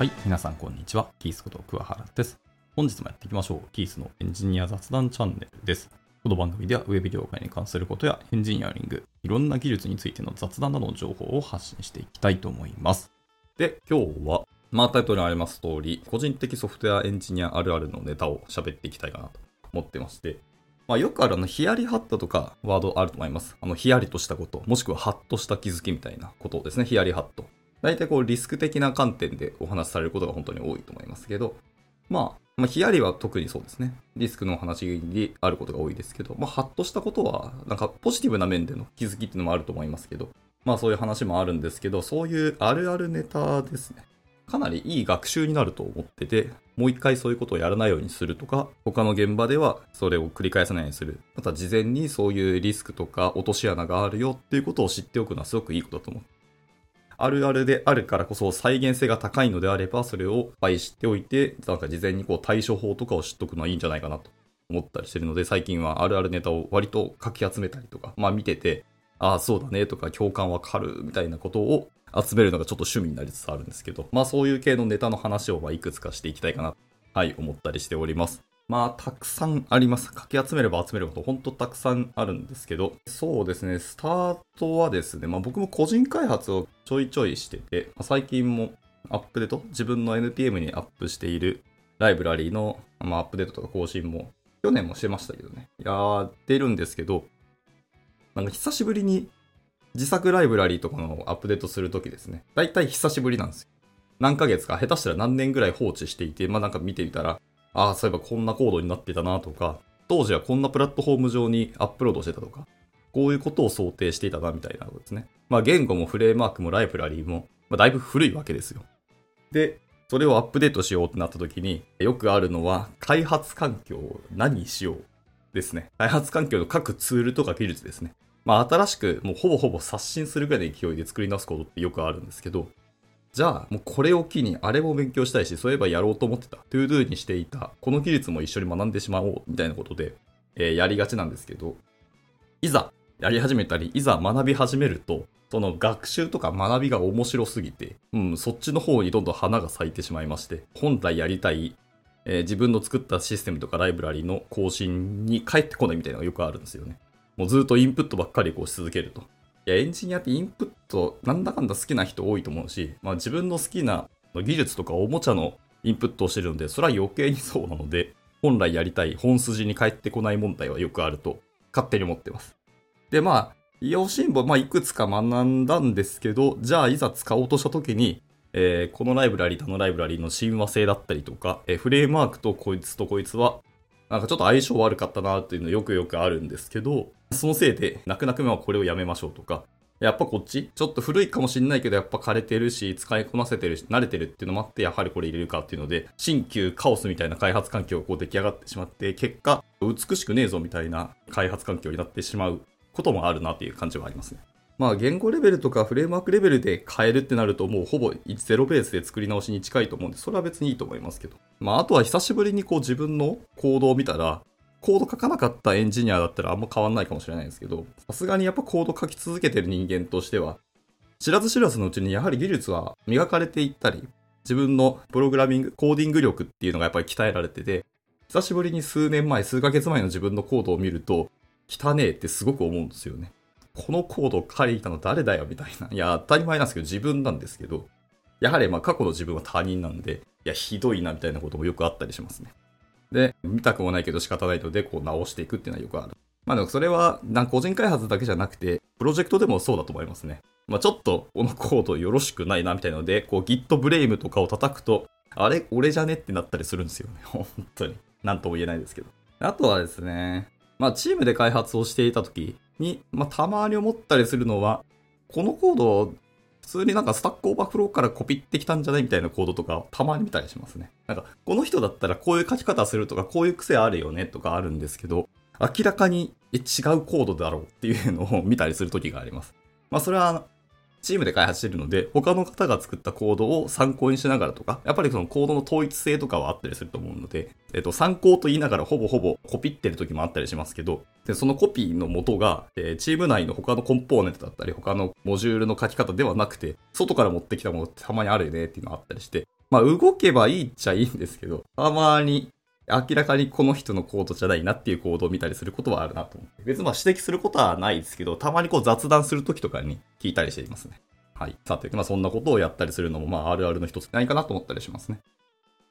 はい、皆さんこんにちは。キースこと桑原です。本日もやっていきましょう。キースのエンジニア雑談チャンネルです。この番組ではウェブ業界に関することやエンジニアリング、いろんな技術についての雑談などの情報を発信していきたいと思います。で、今日は、まあタイトルにあります通り、個人的ソフトウェアエンジニアあるあるのネタを喋っていきたいかなと思ってまして、まあよくあるあの、ヒヤリハットとかワードあると思います。あの、ヒヤリとしたこと、もしくはハッとした気づきみたいなことですね、ヒヤリハット。大体こうリスク的な観点でお話しされることが本当に多いと思いますけど、まあ、まあ、ヒヤリは特にそうですね。リスクの話にあることが多いですけど、まあ、ハッとしたことは、なんかポジティブな面での気づきっていうのもあると思いますけど、まあそういう話もあるんですけど、そういうあるあるネタですね。かなりいい学習になると思ってて、もう一回そういうことをやらないようにするとか、他の現場ではそれを繰り返さないようにする。また事前にそういうリスクとか落とし穴があるよっていうことを知っておくのはすごくいいことだと思う。あるあるであるからこそ再現性が高いのであれば、それをいっぱい知っておいて、なんか事前にこう対処法とかを知っとくのはいいんじゃないかなと思ったりしてるので、最近はあるあるネタを割とかき集めたりとか、まあ見てて、ああ、そうだねとか共感わかるみたいなことを集めるのがちょっと趣味になりつつあるんですけど、まあそういう系のネタの話をまいくつかしていきたいかな、はい、思ったりしております。まあ、たくさんあります。かき集めれば集めるほど、ほんとたくさんあるんですけど、そうですね、スタートはですね、まあ僕も個人開発をちょいちょいしてて、まあ最近もアップデート、自分の NPM にアップしているライブラリーの、まあ、アップデートとか更新も、去年もしてましたけどね、やってるんですけど、なんか久しぶりに自作ライブラリーとかのアップデートするときですね、だいたい久しぶりなんですよ。何ヶ月か、下手したら何年ぐらい放置していて、まあなんか見てみたら、ああ、そういえばこんなコードになってたなとか、当時はこんなプラットフォーム上にアップロードしてたとか、こういうことを想定していたなみたいなことですね。まあ言語もフレームワークもライブラリーも、まあ、だいぶ古いわけですよ。で、それをアップデートしようってなった時に、よくあるのは、開発環境を何にしようですね。開発環境の各ツールとか技術ですね。まあ新しくもうほぼほぼ刷新するぐらいの勢いで作り直すことってよくあるんですけど、じゃあもうこれを機にあれも勉強したいし、そういえばやろうと思ってた、 TODO にしていた、この技術も一緒に学んでしまおうみたいなことで、えーやりがちなんですけど、いざやり始めたり、いざ学び始めると、その学習とか学びが面白すぎて、うん、そっちの方にどんどん花が咲いてしまいまして、本来やりたい、えー自分の作ったシステムとかライブラリの更新に帰ってこないみたいなのがよくあるんですよね。もうずっとインプットばっかりこうし続けると。いや、エンジニアってインプットなんだかんだ好きな人多いと思うし、まあ自分の好きな技術とかおもちゃのインプットをしてるので、それは余計にそうなので、本来やりたい本筋に帰ってこない問題はよくあると勝手に思ってます。で、まあ、用心棒、まあ、いくつか学んだんですけど、じゃあ、いざ使おうとしたときに、えーこのライブラリーとあのライブラリの親和性だったりとか、えーフレームワークとこいつとこいつは、なんかちょっと相性悪かったなっていうのよくよくあるんですけど、そのせいで、泣く泣くはこれをやめましょうとか、やっぱこっちちょっと古いかもしんないけど、やっぱ枯れてるし、使いこなせてるし、慣れてるっていうのもあって、やはりこれ入れるかっていうので、新旧カオスみたいな開発環境がこう出来上がってしまって、結果、美しくねえぞみたいな開発環境になってしまうこともあるなっていう感じはありますね。まあ言語レベルとかフレームワークレベルで変えるってなるともうほぼゼロベースで作り直しに近いと思うんで、それは別にいいと思いますけど。まああとは久しぶりにこう自分のコードを見たら、コード書かなかったエンジニアだったらあんま変わんないかもしれないですけど、さすがにやっぱコード書き続けてる人間としては、知らず知らずのうちにやはり技術は磨かれていったり、自分のプログラミング、コーディング力っていうのがやっぱり鍛えられてて、久しぶりに数年前、数ヶ月前の自分のコードを見ると、汚ねえってすごく思うんですよね。このコードを書いたの誰だよみたいな。いや、当たり前なんですけど、自分なんですけど、やはりまあ過去の自分は他人なんで、いや、ひどいなみたいなこともよくあったりしますね。で、見たくもないけど仕方ないので、こう直していくっていうのはよくある。まあでもそれは、個人開発だけじゃなくて、プロジェクトでもそうだと思いますね。まあちょっと、このコードよろしくないなみたいなので、こう Git ブレイムとかを叩くと、あれ？俺じゃねってなったりするんですよね。本当に。なんとも言えないですけど。あとはですね、まあチームで開発をしていた時に、まあたまに思ったりするのは、このコード普通になんか Stack Overflow からコピってきたんじゃないみたいなコードとかたまに見たりしますね。なんか、この人だったらこういう書き方するとか、こういう癖あるよねとかあるんですけど、明らかに違うコードだろうっていうのを見たりする時があります。まあそれは、チームで開発してるので、他の方が作ったコードを参考にしながらとか、やっぱりそのコードの統一性とかはあったりすると思うので、えっと、参考と言いながらほぼほぼコピってる時もあったりしますけど、で、そのコピーの元が、えーチーム内の他のコンポーネントだったり、他のモジュールの書き方ではなくて、外から持ってきたものってたまにあるよねっていうのがあったりして、まあ、動けばいいっちゃいいんですけど、たまに明らかにこの人のコードじゃないなっていうコードを見たりすることはあるなと思って。別にまあ指摘することはないですけど、たまにこう雑談するときとかに聞いたりしていますね。はい。さて、まあそんなことをやったりするのもまああるあるの一つないかなと思ったりしますね。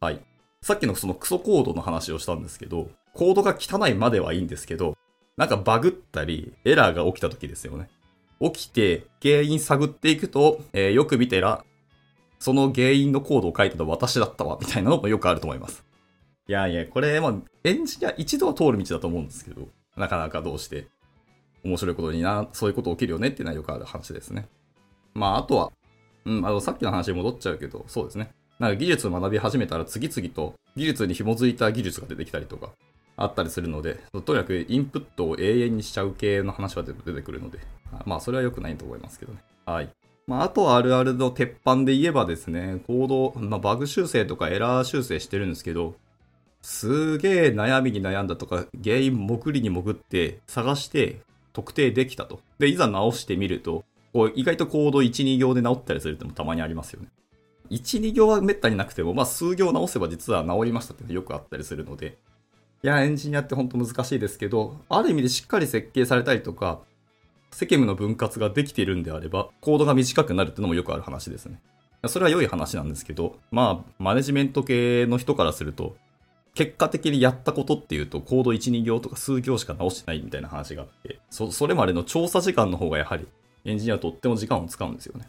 はい。さっきのそのクソコードの話をしたんですけど、コードが汚いまではいいんですけど、なんかバグったり、エラーが起きた時ですよね。起きて、原因探っていくと、えー、よく見てら、その原因のコードを書いたのは私だったわ、みたいなのもよくあると思います。いやいや、これ、まあ、エンジニア一度は通る道だと思うんですけど、なかなかどうして、面白いことにな、そういうこと起きるよねっていうのはよくある話ですね。まあ、あとは、うん、あの、さっきの話に戻っちゃうけど、そうですね。なんか技術を学び始めたら次々と技術に紐づいた技術が出てきたりとか、あったりするので、とにかくインプットを永遠にしちゃう系の話は出てくるので、まあ、それは良くないと思いますけどね。はい。まあ、あとあるあるの鉄板で言えばですね、コード、まあ、バグ修正とかエラー修正してるんですけど、すげえ悩みに悩んだとか、原因潜りに潜って探して特定できたと。で、いざ直してみると、こう意外とコード1、2行で直ったりするってもたまにありますよね。1、2行はめったになくても、まあ数行直せば実は直りましたっていうのよくあったりするので、いや、エンジニアって本当難しいですけど、ある意味でしっかり設計されたりとか、世間の分割ができているんであれば、コードが短くなるってのもよくある話ですね。それは良い話なんですけど、まあ、マネジメント系の人からすると、結果的にやったことっていうと、コード1、2行とか数行しか直してないみたいな話があって、そ、それまでの調査時間の方がやはりエンジニアはとっても時間を使うんですよね。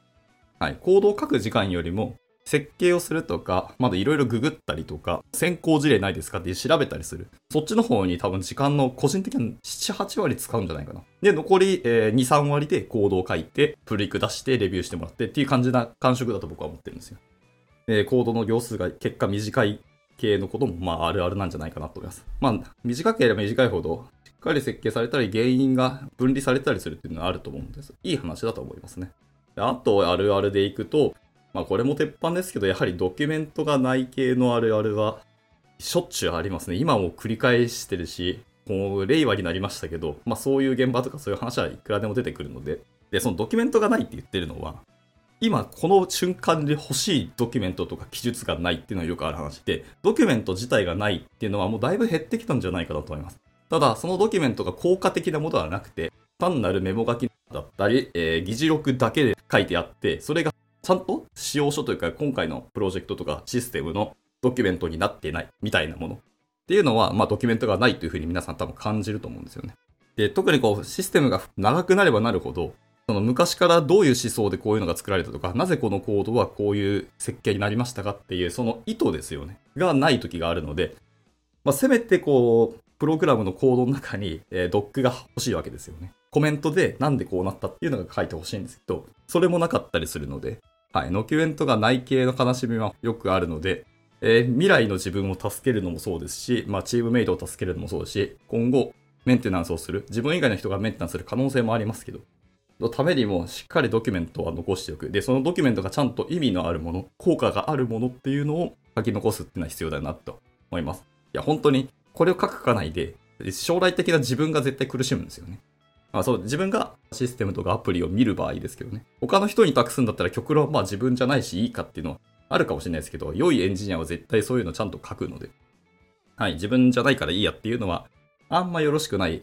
はい。コードを書く時間よりも、設計をするとか、まだいろいろググったりとか、先行事例ないですか？って調べたりする。そっちの方に多分時間の個人的に7、8割使うんじゃないかな。で、残り、えー、2、3割でコードを書いて、プリク出してレビューしてもらってっていう感じな感触だと僕は思ってるんですよ。えー、コードの行数が結果短い系のことも、まあ、あるあるなんじゃないかなと思います。まあ、短ければ短いほど、しっかり設計されたり、原因が分離されたりするっていうのはあると思うんです。いい話だと思いますね。あと、あるあるでいくと、まあ、これも鉄板ですけど、やはりドキュメントがない系のあるあるは、しょっちゅうありますね。今も繰り返してるし、もう令和になりましたけど、まあそういう現場とかそういう話はいくらでも出てくるので、で、そのドキュメントがないって言ってるのは、今この瞬間で欲しいドキュメントとか記述がないっていうのはよくある話で、ドキュメント自体がないっていうのはもうだいぶ減ってきたんじゃないかなと思います。ただ、そのドキュメントが効果的なものではなくて、単なるメモ書きだったり、えー、議事録だけで書いてあって、それがちゃんと使用書というか今回のプロジェクトとかシステムのドキュメントになっていないみたいなものっていうのは、まあドキュメントがないというふうに皆さん多分感じると思うんですよね。で、特にこうシステムが長くなればなるほど、その昔からどういう思想でこういうのが作られたとか、なぜこのコードはこういう設計になりましたかっていう、その意図ですよね。がない時があるので、まあ、せめてこう、プログラムのコードの中に、えー、ドックが欲しいわけですよね。コメントでなんでこうなったっていうのが書いてほしいんですけど、それもなかったりするので、はい、ノキュメントがない系の悲しみはよくあるので、えー、未来の自分を助けるのもそうですし、まあ、チームメイトを助けるのもそうですし、今後、メンテナンスをする、自分以外の人がメンテナンスする可能性もありますけど、のためにもしっかりドキュメントは残しておく。で、そのドキュメントがちゃんと意味のあるもの、効果があるものっていうのを書き残すっていうのは必要だなと思います。いや、本当にこれを書くかないで、将来的な自分が絶対苦しむんですよね。まあそう、自分がシステムとかアプリを見る場合ですけどね。他の人に託すんだったら極論まあ自分じゃないしいいかっていうのはあるかもしれないですけど、良いエンジニアは絶対そういうのちゃんと書くので。はい、自分じゃないからいいやっていうのは、あんまよろしくない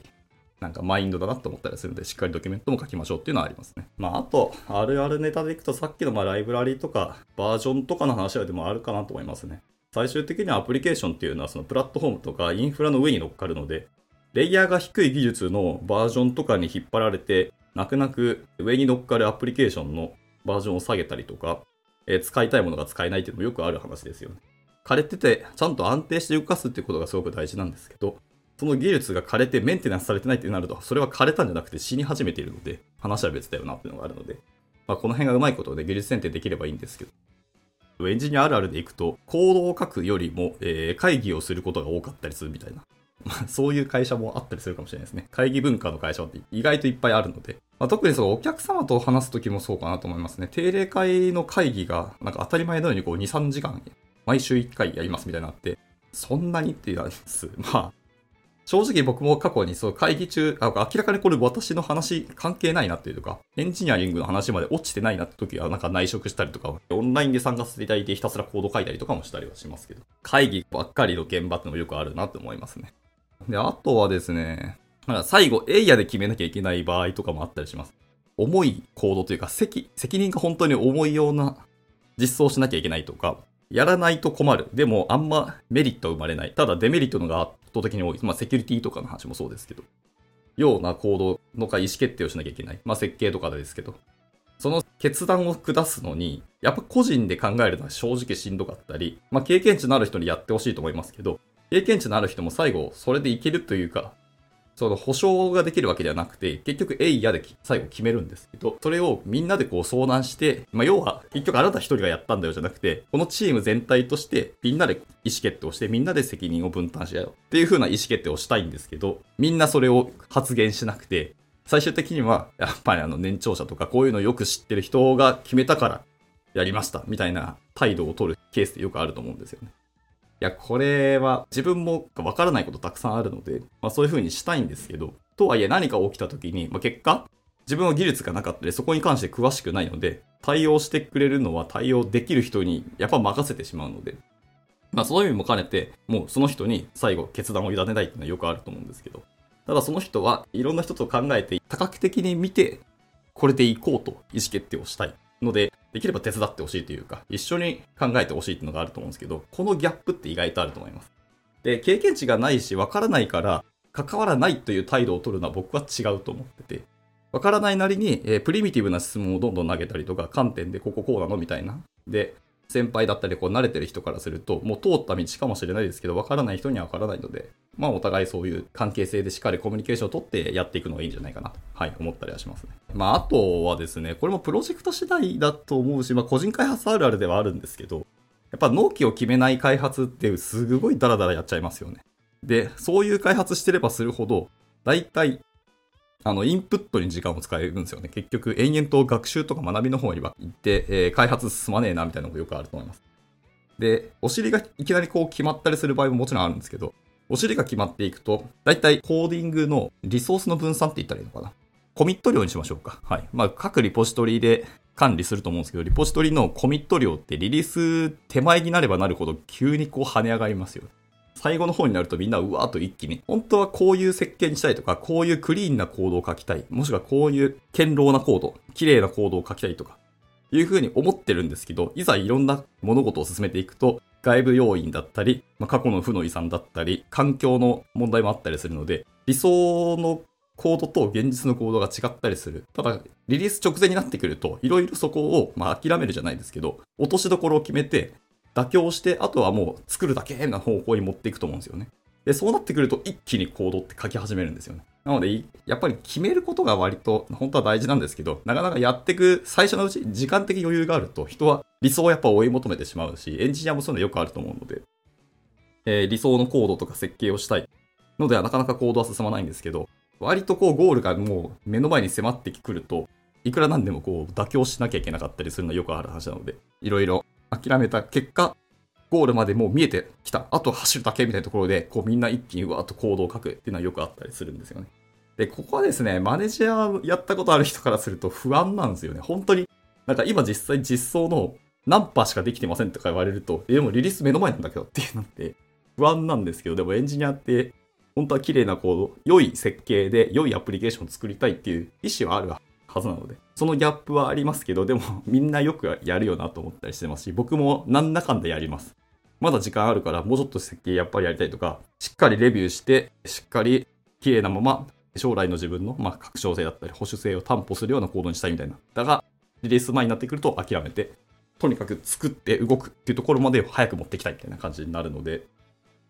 なんかマインドだなと思ったりするので、しっかりドキュメントも書きましょうっていうのはありますね。まあ、あと、あるあるネタでいくと、さっきのまあライブラリとか、バージョンとかの話はでもあるかなと思いますね。最終的にはアプリケーションっていうのは、そのプラットフォームとかインフラの上に乗っかるので、レイヤーが低い技術のバージョンとかに引っ張られて、泣く泣く上に乗っかるアプリケーションのバージョンを下げたりとか、えー、使いたいものが使えないっていうのもよくある話ですよね。枯れてて、ちゃんと安定して動かすっていうことがすごく大事なんですけど、その技術が枯れてメンテナンスされてないってなると、それは枯れたんじゃなくて死に始めているので、話は別だよなっていうのがあるので、まあ、この辺がうまいことで技術選定できればいいんですけど、エンジニアあるあるでいくと、コードを書くよりも、えー、会議をすることが多かったりするみたいな。まあ、そういう会社もあったりするかもしれないですね。会議文化の会社って意外といっぱいあるので。まあ、特にそう、お客様と話すときもそうかなと思いますね。定例会の会議が、なんか当たり前のようにこう2、3時間、毎週1回やりますみたいなのあって、そんなにって言われます。まあ、正直僕も過去にそう会議中あ、明らかにこれ私の話関係ないなっていうか、エンジニアリングの話まで落ちてないなって時はなんか内職したりとか、オンラインで参加させていただいてひたすらコード書いたりとかもしたりはしますけど、会議ばっかりの現場ってのもよくあるなって思いますね。で、あとはですね、なんか最後、エイヤで決めなきゃいけない場合とかもあったりします。重い行動というか、責、責任が本当に重いような実装しなきゃいけないとか、やらないと困る。でも、あんまメリット生まれない。ただ、デメリットのが圧倒的に多い。まあ、セキュリティとかの話もそうですけど。ような行動のか意思決定をしなきゃいけない。まあ、設計とかですけど。その決断を下すのに、やっぱ個人で考えるのは正直しんどかったり、まあ、経験値のある人にやってほしいと思いますけど、経験値のある人も最後、それでいけるというか、その保証ができるわけではなくて、結局、えいやで最後決めるんですけど、それをみんなでこう相談して、まあ、要は、結局あなた一人がやったんだよじゃなくて、このチーム全体として、みんなで意思決定をして、みんなで責任を分担し合うっていう風な意思決定をしたいんですけど、みんなそれを発言しなくて、最終的には、やっぱりあの年長者とかこういうのをよく知ってる人が決めたからやりましたみたいな態度を取るケースってよくあると思うんですよね。いや、これは自分もわからないことたくさんあるので、まあそういう風にしたいんですけど、とはいえ何か起きた時に、まあ、結果、自分は技術がなかったり、そこに関して詳しくないので、対応してくれるのは対応できる人にやっぱ任せてしまうので、まあそういう意味も兼ねて、もうその人に最後決断を委ねたいっていうのはよくあると思うんですけど、ただその人はいろんな人と考えて多角的に見て、これでいこうと意思決定をしたいので、できれば手伝ってほしいというか、一緒に考えてほしいっていうのがあると思うんですけど、このギャップって意外とあると思います。で、経験値がないし、わからないから、関わらないという態度を取るのは僕は違うと思ってて、わからないなりに、えー、プリミティブな質問をどんどん投げたりとか、観点でこここうなのみたいな。で、先輩だったり、こう慣れてる人からすると、もう通った道かもしれないですけど、わからない人にはわからないので、まあお互いそういう関係性でしっかりコミュニケーションをとってやっていくのがいいんじゃないかなと、はい、思ったりはしますね。まああとはですね、これもプロジェクト次第だと思うし、まあ個人開発あるあるではあるんですけど、やっぱ納期を決めない開発ってすごいダラダラやっちゃいますよね。で、そういう開発してればするほど、大体あの、インプットに時間を使えるんですよね。結局、延々と学習とか学びの方には行って、えー、開発進まねえな、みたいなのがよくあると思います。で、お尻がいきなりこう決まったりする場合ももちろんあるんですけど、お尻が決まっていくと、だいたいコーディングのリソースの分散って言ったらいいのかな。コミット量にしましょうか。はい。まあ、各リポジトリで管理すると思うんですけど、リポジトリのコミット量ってリリース手前になればなるほど急にこう跳ね上がりますよ。最後の方になるとみんなうわーっと一気に、本当はこういう設計にしたいとか、こういうクリーンなコードを書きたい、もしくはこういう堅牢なコード、綺麗なコードを書きたいとか、いうふうに思ってるんですけど、いざいろんな物事を進めていくと、外部要因だったり、まあ、過去の負の遺産だったり、環境の問題もあったりするので、理想のコードと現実のコードが違ったりする。ただ、リリース直前になってくると、いろいろそこを、まあ、諦めるじゃないですけど、落としどころを決めて、妥協して、あとはもう作るだけな方向に持っていくと思うんですよね。で、そうなってくると一気にコードって書き始めるんですよね。なので、やっぱり決めることが割と本当は大事なんですけど、なかなかやっていく最初のうち時間的余裕があると人は理想をやっぱ追い求めてしまうし、エンジニアもそういうのよくあると思うので、えー、理想のコードとか設計をしたいのではなかなかコードは進まないんですけど、割とこうゴールがもう目の前に迫ってくると、いくらなんでもこう妥協しなきゃいけなかったりするのはよくある話なので、いろいろ諦めた結果、ゴールまでもう見えてきた。あと走るだけみたいなところで、こうみんな一気にうわーっと行動を書くっていうのはよくあったりするんですよね。で、ここはですね、マネージャーやったことある人からすると不安なんですよね。本当に、なんか今実際実装の何パーしかできてませんとか言われると、でもリリース目の前なんだけどっていうのって不安なんですけど、でもエンジニアって本当は綺麗なコード、良い設計で良いアプリケーションを作りたいっていう意思はあるはずなので、そのギャップはありますけど、でも みんなよくやるよなと思ったりしてますし、僕もなんだかんだやります。まだ時間あるからもうちょっと設計やっぱりやりたいとか、しっかりレビューして、しっかり綺麗なまま将来の自分の、まあ、拡張性だったり保守性を担保するようなコードにしたいみたいな。だが、リリース前になってくると諦めて、とにかく作って動くっていうところまで早く持ってきたいみたいな感じになるので、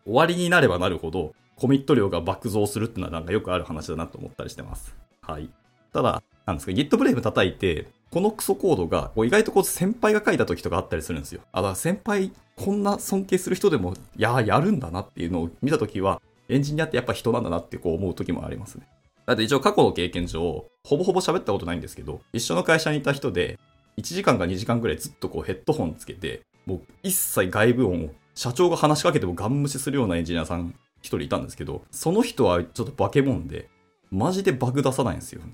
終わりになればなるほど、コミット量が爆増するっていうのはなんかよくある話だなと思ったりしてます。はい。ただ、なんですか、Git ブレイブ叩いて、このクソコードが、意外とこう先輩が書いた時とかあったりするんですよ。あ、だから先輩、こんな尊敬する人でも、いややるんだなっていうのを見た時は、エンジニアってやっぱ人なんだなってこう思う時もありますね。だって一応過去の経験上、ほぼほぼ喋ったことないんですけど、一緒の会社にいた人で、1時間か2時間くらいずっとこうヘッドホンつけて、もう一切外部音を社長が話しかけてもガン無視するようなエンジニアさん一人いたんですけど、その人はちょっと化け物で、マジでバグ出さないんですよね。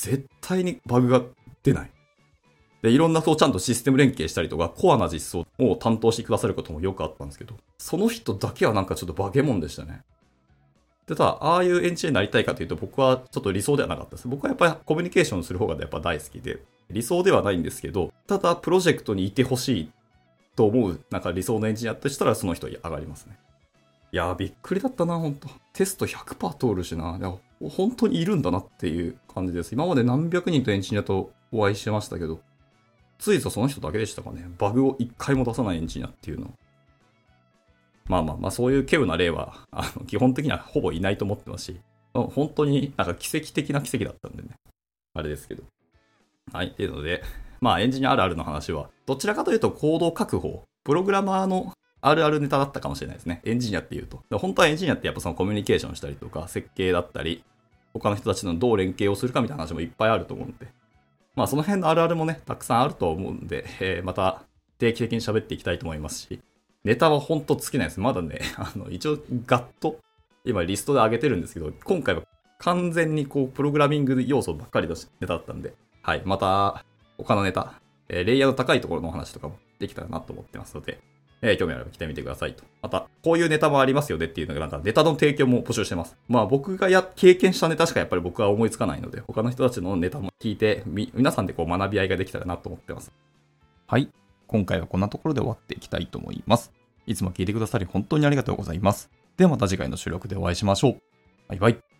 絶対にバグが出ない。で、いろんなそうちゃんとシステム連携したりとか、コアな実装を担当してくださることもよくあったんですけど、その人だけはなんかちょっと化け物でしたね。で、ただ、ああいうエンジニアになりたいかというと、僕はちょっと理想ではなかったです。僕はやっぱりコミュニケーションする方がやっぱ大好きで、理想ではないんですけど、ただ、プロジェクトにいてほしいと思う、なんか理想のエンジニアとしたら、その人上がりますね。いやー、びっくりだったな、本当テスト100%通るしな。本当にいるんだなっていう感じです。今まで何百人とエンジニアとお会いしてましたけど、ついぞその人だけでしたかね。バグを一回も出さないエンジニアっていうの。まあまあまあ、そういう稀有な例は、あの基本的にはほぼいないと思ってますし、本当になんか奇跡的な奇跡だったんでね。あれですけど。はい。っていうので、まあエンジニアあるあるの話は、どちらかというと行動確保、プログラマーのあるあるネタだったかもしれないですね。エンジニアっていうと。本当はエンジニアってやっぱそのコミュニケーションしたりとか、設計だったり、他の人たちのどう連携をするかみたいな話もいっぱいあると思うんで。まあその辺のあるあるもね、たくさんあると思うんで、えー、また定期的に喋っていきたいと思いますし、ネタは本当尽きないです。まだね、あの、一応ガッと、今リストで上げてるんですけど、今回は完全にこう、プログラミング要素ばっかりのネタだったんで、はい、また、他のネタ、えー、レイヤーの高いところのお話とかもできたらなと思ってますので、えー、興味あれば来てみてくださいと。また、こういうネタもありますよねっていうのが、なんかネタの提供も募集してます。まあ僕がや、経験したネタしかやっぱり僕は思いつかないので、他の人たちのネタも聞いて、み、皆さんでこう学び合いができたらなと思ってます。はい。今回はこんなところで終わっていきたいと思います。いつも聞いてくださり本当にありがとうございます。ではまた次回の収録でお会いしましょう。バイバイ。